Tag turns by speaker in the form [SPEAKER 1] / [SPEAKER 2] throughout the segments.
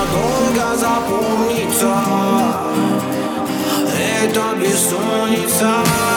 [SPEAKER 1] надолго запомнится Это бессонница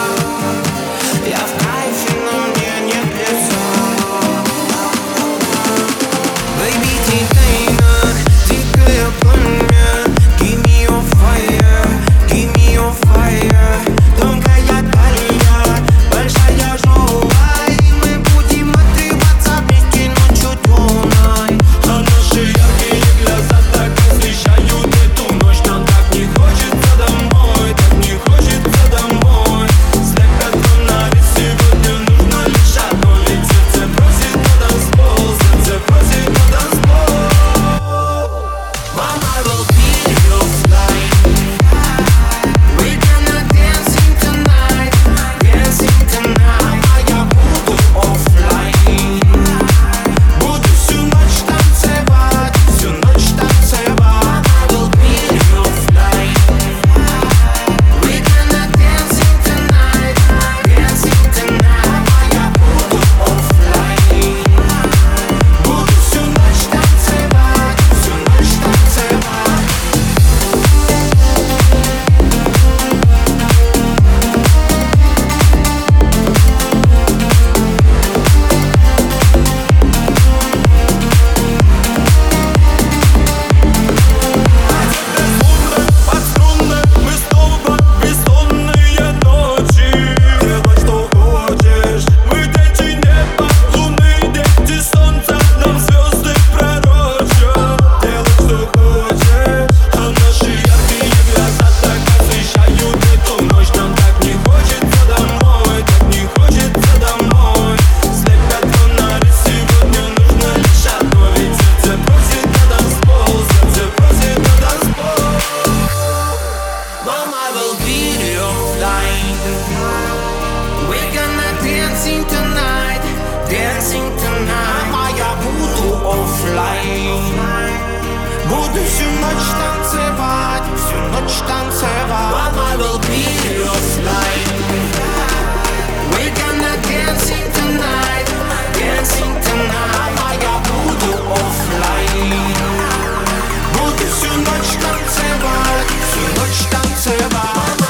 [SPEAKER 1] Dancing tonight, moja budu offline. Budu всю ночь танцевать, всю ночь танцевать will be offline? We're gonna dancing tonight, dancing tonight. Моя буду offline. Буду всю ночь танцевать, всю ночь танцевать